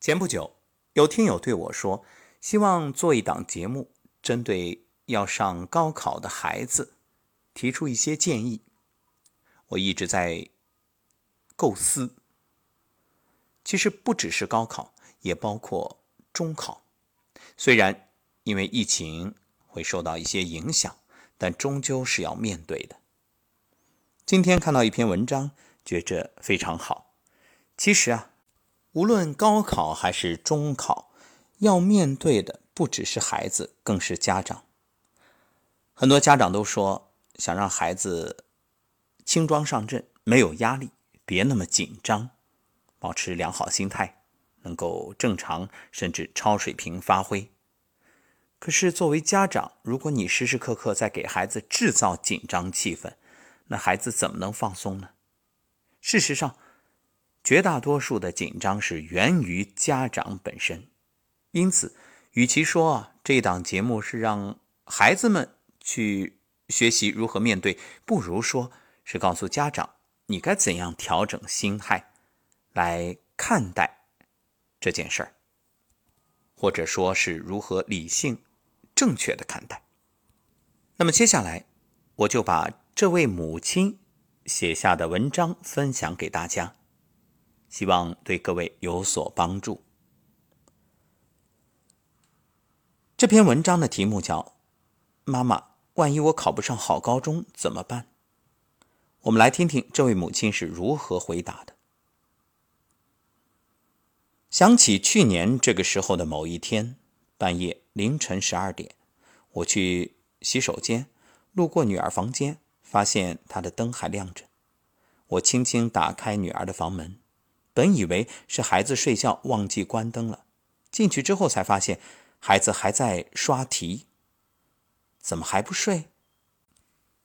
前不久，有听友对我说，希望做一档节目，针对要上高考的孩子提出一些建议。我一直在构思，其实不只是高考，也包括中考。虽然因为疫情会受到一些影响，但终究是要面对的。今天看到一篇文章，觉着非常好。其实啊。无论高考还是中考，要面对的不只是孩子，更是家长。很多家长都说，想让孩子轻装上阵，没有压力，别那么紧张，保持良好心态，能够正常甚至超水平发挥。可是，作为家长，如果你时时刻刻在给孩子制造紧张气氛，那孩子怎么能放松呢？事实上，绝大多数的紧张是源于家长本身，因此，与其说啊这档节目是让孩子们去学习如何面对，不如说是告诉家长你该怎样调整心态来看待这件事儿，或者说是如何理性正确的看待。那么接下来，我就把这位母亲写下的文章分享给大家。希望对各位有所帮助。这篇文章的题目叫《妈妈，万一我考不上好高中怎么办？》我们来听听这位母亲是如何回答的。想起去年这个时候的某一天，半夜凌晨十二点，我去洗手间，路过女儿房间，发现她的灯还亮着。我轻轻打开女儿的房门。本以为是孩子睡觉忘记关灯了，进去之后才发现孩子还在刷题。怎么还不睡？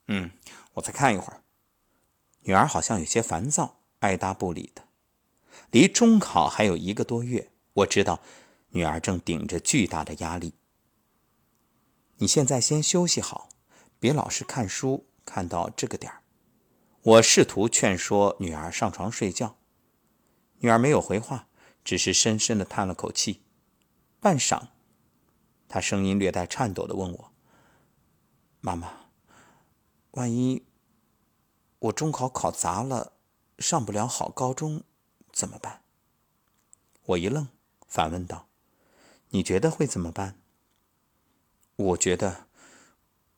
嗯，我再看一会儿。女儿好像有些烦躁，爱答不理的。离中考还有一个多月，我知道女儿正顶着巨大的压力。你现在先休息好，别老是看书看到这个点儿。我试图劝说女儿上床睡觉。女儿没有回话，只是深深的叹了口气。半晌，她声音略带颤抖的问我：“妈妈，万一我中考考砸了，上不了好高中，怎么办？”我一愣，反问道：“你觉得会怎么办？”我觉得，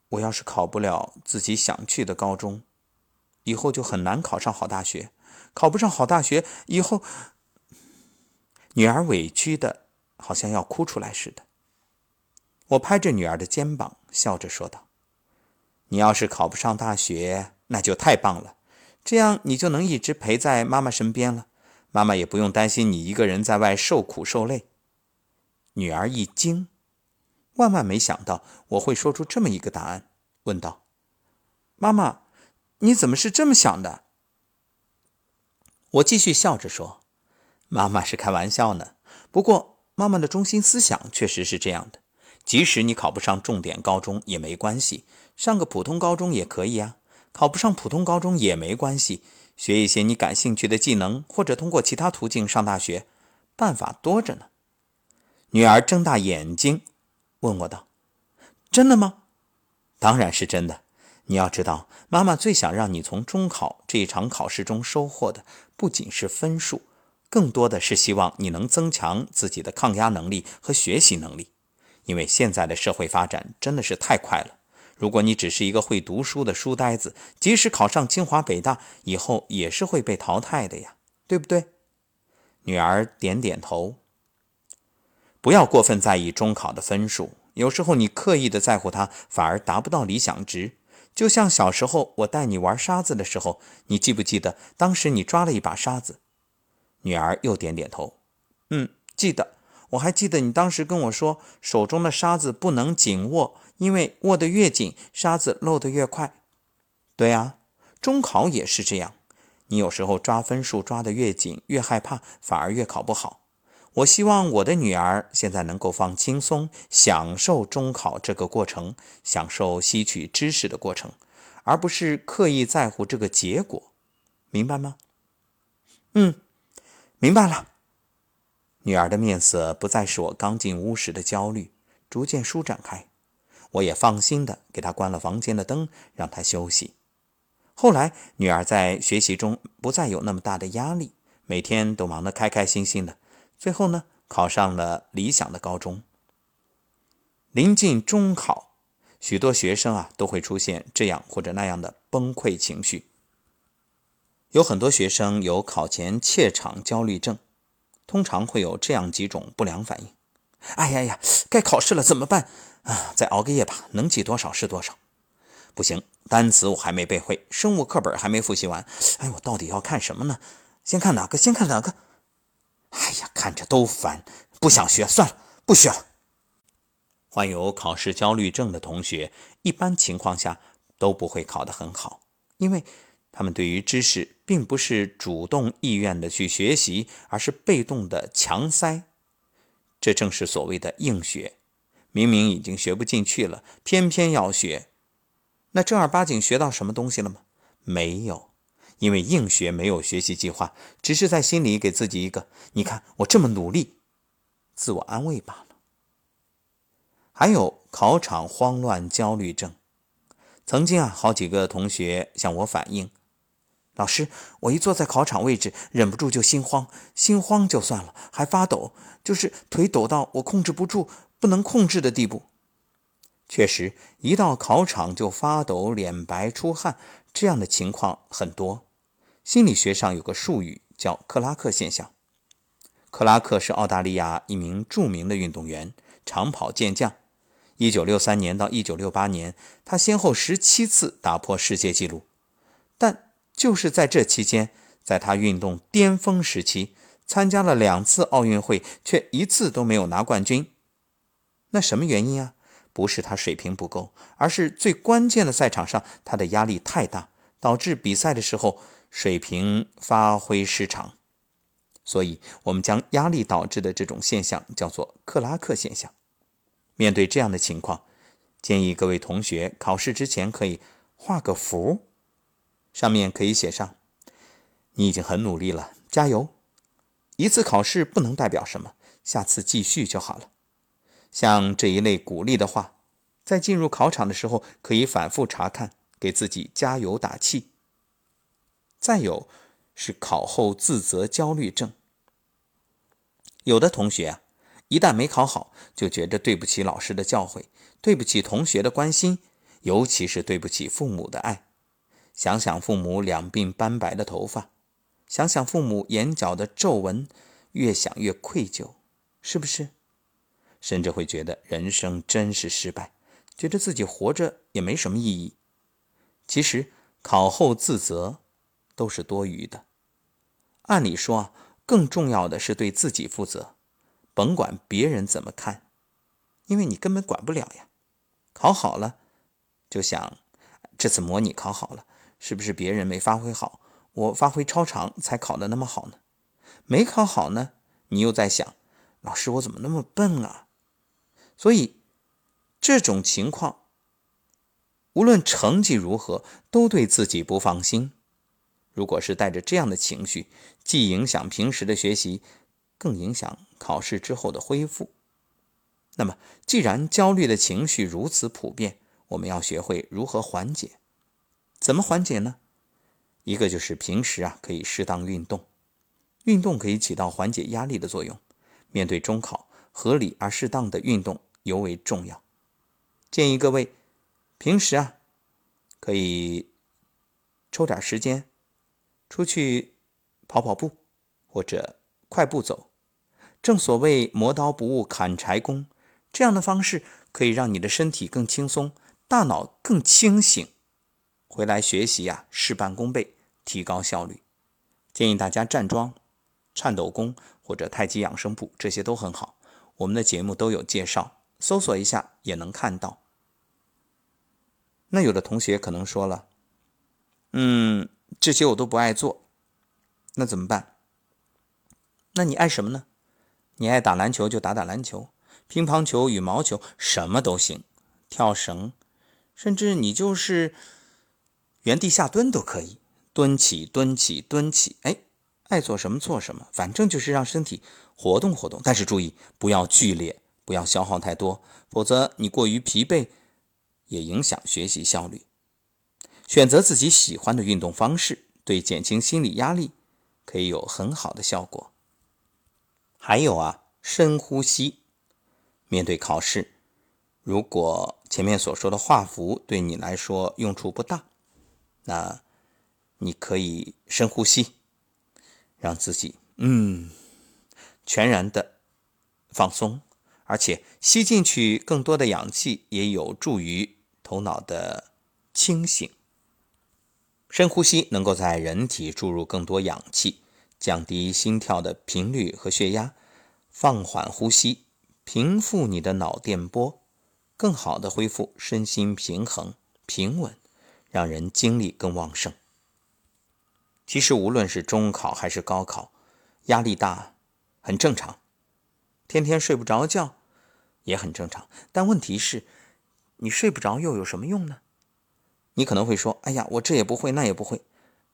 我要是考不了自己想去的高中，以后就很难考上好大学。考不上好大学以后，女儿委屈的好像要哭出来似的。我拍着女儿的肩膀，笑着说道：“你要是考不上大学，那就太棒了，这样你就能一直陪在妈妈身边了，妈妈也不用担心你一个人在外受苦受累。”女儿一惊，万万没想到我会说出这么一个答案，问道：“妈妈，你怎么是这么想的？”我继续笑着说：“妈妈是开玩笑呢，不过妈妈的中心思想确实是这样的。即使你考不上重点高中也没关系，上个普通高中也可以啊。考不上普通高中也没关系，学一些你感兴趣的技能，或者通过其他途径上大学，办法多着呢。”女儿睁大眼睛问我道：“真的吗？”“当然是真的。”你要知道，妈妈最想让你从中考这一场考试中收获的，不仅是分数，更多的是希望你能增强自己的抗压能力和学习能力。因为现在的社会发展真的是太快了，如果你只是一个会读书的书呆子，即使考上清华北大，以后也是会被淘汰的呀，对不对？女儿点点头。不要过分在意中考的分数，有时候你刻意的在乎它，反而达不到理想值。就像小时候我带你玩沙子的时候，你记不记得当时你抓了一把沙子？女儿又点点头，嗯，记得。我还记得你当时跟我说，手中的沙子不能紧握，因为握得越紧，沙子漏得越快。对啊，中考也是这样。你有时候抓分数抓得越紧，越害怕，反而越考不好。我希望我的女儿现在能够放轻松，享受中考这个过程，享受吸取知识的过程，而不是刻意在乎这个结果，明白吗？嗯，明白了。女儿的面色不再是我刚进屋时的焦虑，逐渐舒展开。我也放心的给她关了房间的灯，让她休息。后来，女儿在学习中不再有那么大的压力，每天都忙得开开心心的。最后呢，考上了理想的高中。临近中考，许多学生啊都会出现这样或者那样的崩溃情绪。有很多学生有考前怯场焦虑症。通常会有这样几种不良反应：哎呀呀，该考试了怎么办？啊，再熬个夜吧，能记多少是多少。不行，单词我还没背会，生物课本还没复习完。哎，我到底要看什么呢？先看哪个？先看哪个？哎呀，看着都烦，不想学，算了，不学了。患有考试焦虑症的同学，一般情况下都不会考得很好，因为。他们对于知识并不是主动意愿的去学习，而是被动的强塞。这正是所谓的硬学。明明已经学不进去了，偏偏要学。那正儿八经学到什么东西了吗？没有，因为硬学没有学习计划，只是在心里给自己一个“你看我这么努力”，自我安慰罢了。还有考场慌乱焦虑症，曾经啊，好几个同学向我反映。老师，我一坐在考场位置，忍不住就心慌，心慌就算了，还发抖，就是腿抖到我控制不住、不能控制的地步。确实，一到考场就发抖、脸白、出汗，这样的情况很多。心理学上有个术语叫克拉克现象。克拉克是澳大利亚一名著名的运动员，长跑健将。一九六三年到一九六八年，他先后十七次打破世界纪录，但。就是在这期间，在他运动巅峰时期，参加了两次奥运会，却一次都没有拿冠军。那什么原因啊？不是他水平不够，而是最关键的赛场上，他的压力太大，导致比赛的时候水平发挥失常。所以，我们将压力导致的这种现象叫做克拉克现象。面对这样的情况，建议各位同学考试之前可以画个符。上面可以写上：“你已经很努力了，加油！一次考试不能代表什么，下次继续就好了。”像这一类鼓励的话，在进入考场的时候可以反复查看，给自己加油打气。再有是考后自责焦虑症，有的同学啊，一旦没考好，就觉得对不起老师的教诲，对不起同学的关心，尤其是对不起父母的爱。想想父母两鬓斑白的头发，想想父母眼角的皱纹，越想越愧疚，是不是？甚至会觉得人生真是失败，觉得自己活着也没什么意义。其实考后自责都是多余的。按理说啊，更重要的是对自己负责，甭管别人怎么看，因为你根本管不了呀。考好了，就想这次模拟考好了。是不是别人没发挥好，我发挥超常才考的那么好呢？没考好呢，你又在想，老师我怎么那么笨啊？所以这种情况，无论成绩如何，都对自己不放心。如果是带着这样的情绪，既影响平时的学习，更影响考试之后的恢复。那么，既然焦虑的情绪如此普遍，我们要学会如何缓解。怎么缓解呢？一个就是平时啊可以适当运动，运动可以起到缓解压力的作用。面对中考，合理而适当的运动尤为重要。建议各位平时啊可以抽点时间出去跑跑步或者快步走。正所谓磨刀不误砍柴工，这样的方式可以让你的身体更轻松，大脑更清醒。回来学习呀，事半功倍，提高效率。建议大家站桩、颤抖功或者太极养生步，这些都很好。我们的节目都有介绍，搜索一下也能看到。那有的同学可能说了，嗯，这些我都不爱做，那怎么办？那你爱什么呢？你爱打篮球就打打篮球，乒乓球、羽毛球什么都行，跳绳，甚至你就是。原地下蹲都可以，蹲起蹲起蹲起，哎，爱做什么做什么，反正就是让身体活动活动，但是注意不要剧烈，不要消耗太多，否则你过于疲惫也影响学习效率。选择自己喜欢的运动方式，对减轻心理压力可以有很好的效果。还有啊，深呼吸。面对考试，如果前面所说的画符对你来说用处不大，那你可以深呼吸，让自己嗯全然的放松，而且吸进去更多的氧气，也有助于头脑的清醒。深呼吸能够在人体注入更多氧气，降低心跳的频率和血压，放缓呼吸，平复你的脑电波，更好的恢复身心平衡、平稳，让人精力更旺盛。其实无论是中考还是高考，压力大很正常，天天睡不着觉也很正常。但问题是，你睡不着又有什么用呢？你可能会说：“哎呀，我这也不会，那也不会。”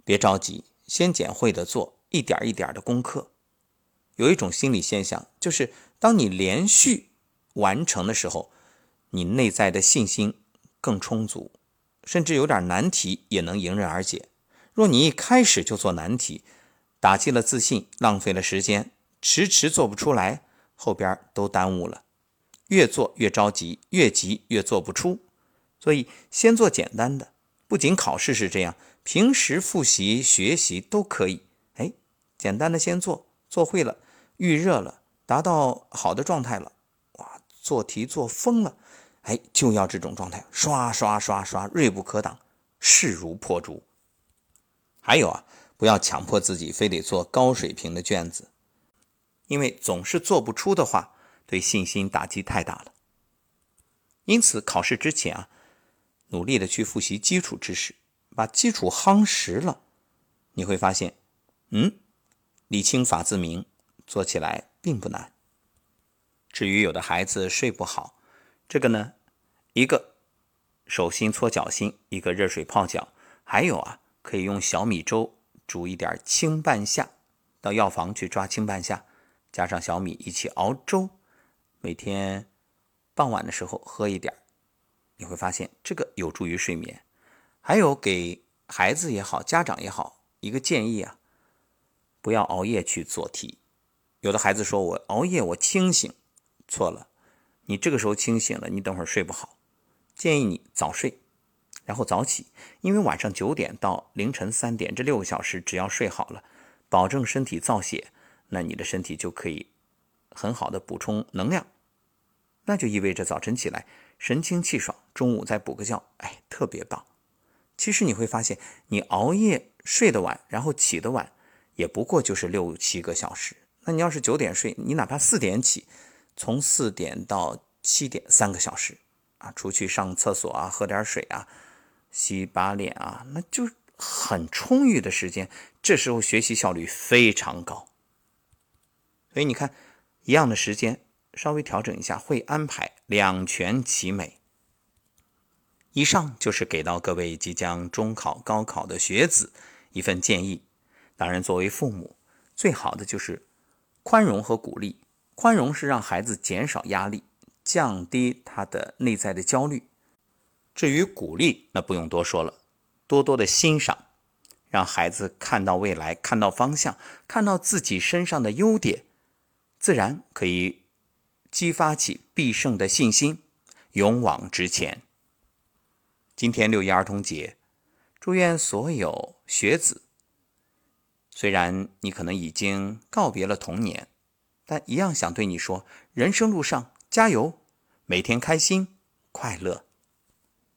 别着急，先捡会的做，一点一点的攻克。有一种心理现象，就是当你连续完成的时候，你内在的信心更充足，甚至有点难题也能迎刃而解。若你一开始就做难题，打击了自信，浪费了时间，迟迟做不出来，后边都耽误了。越做越着急，越急越做不出。所以，先做简单的。不仅考试是这样，平时复习学习都可以。哎，简单的先做，做会了，预热了，达到好的状态了，哇，做题做疯了，哎，就要这种状态，刷刷刷刷，锐不可挡，势如破竹。还有啊，不要强迫自己非得做高水平的卷子，因为总是做不出的话，对信心打击太大了。因此，考试之前啊。努力的去复习基础知识，把基础夯实了，你会发现，嗯，理清法自明，做起来并不难。至于有的孩子睡不好，这个呢，一个手心搓脚心，一个热水泡脚，还有啊，可以用小米粥煮一点青半夏，到药房去抓青半夏，加上小米一起熬粥，每天傍晚的时候喝一点。你会发现这个有助于睡眠，还有给孩子也好，家长也好，一个建议啊，不要熬夜去做题。有的孩子说我熬夜我清醒，错了，你这个时候清醒了，你等会儿睡不好。建议你早睡，然后早起，因为晚上九点到凌晨三点这六个小时，只要睡好了，保证身体造血，那你的身体就可以很好的补充能量，那就意味着早晨起来。神清气爽，中午再补个觉，哎，特别棒。其实你会发现，你熬夜睡得晚，然后起得晚，也不过就是六七个小时。那你要是九点睡，你哪怕四点起，从四点到七点三个小时啊，出去上厕所啊，喝点水啊，洗把脸啊，那就很充裕的时间。这时候学习效率非常高。所以你看，一样的时间。稍微调整一下，会安排两全其美。以上就是给到各位即将中考、高考的学子一份建议。当然，作为父母，最好的就是宽容和鼓励。宽容是让孩子减少压力，降低他的内在的焦虑。至于鼓励，那不用多说了，多多的欣赏，让孩子看到未来，看到方向，看到自己身上的优点，自然可以。激发起必胜的信心，勇往直前。今天六一儿童节，祝愿所有学子，虽然你可能已经告别了童年，但一样想对你说：人生路上加油，每天开心快乐。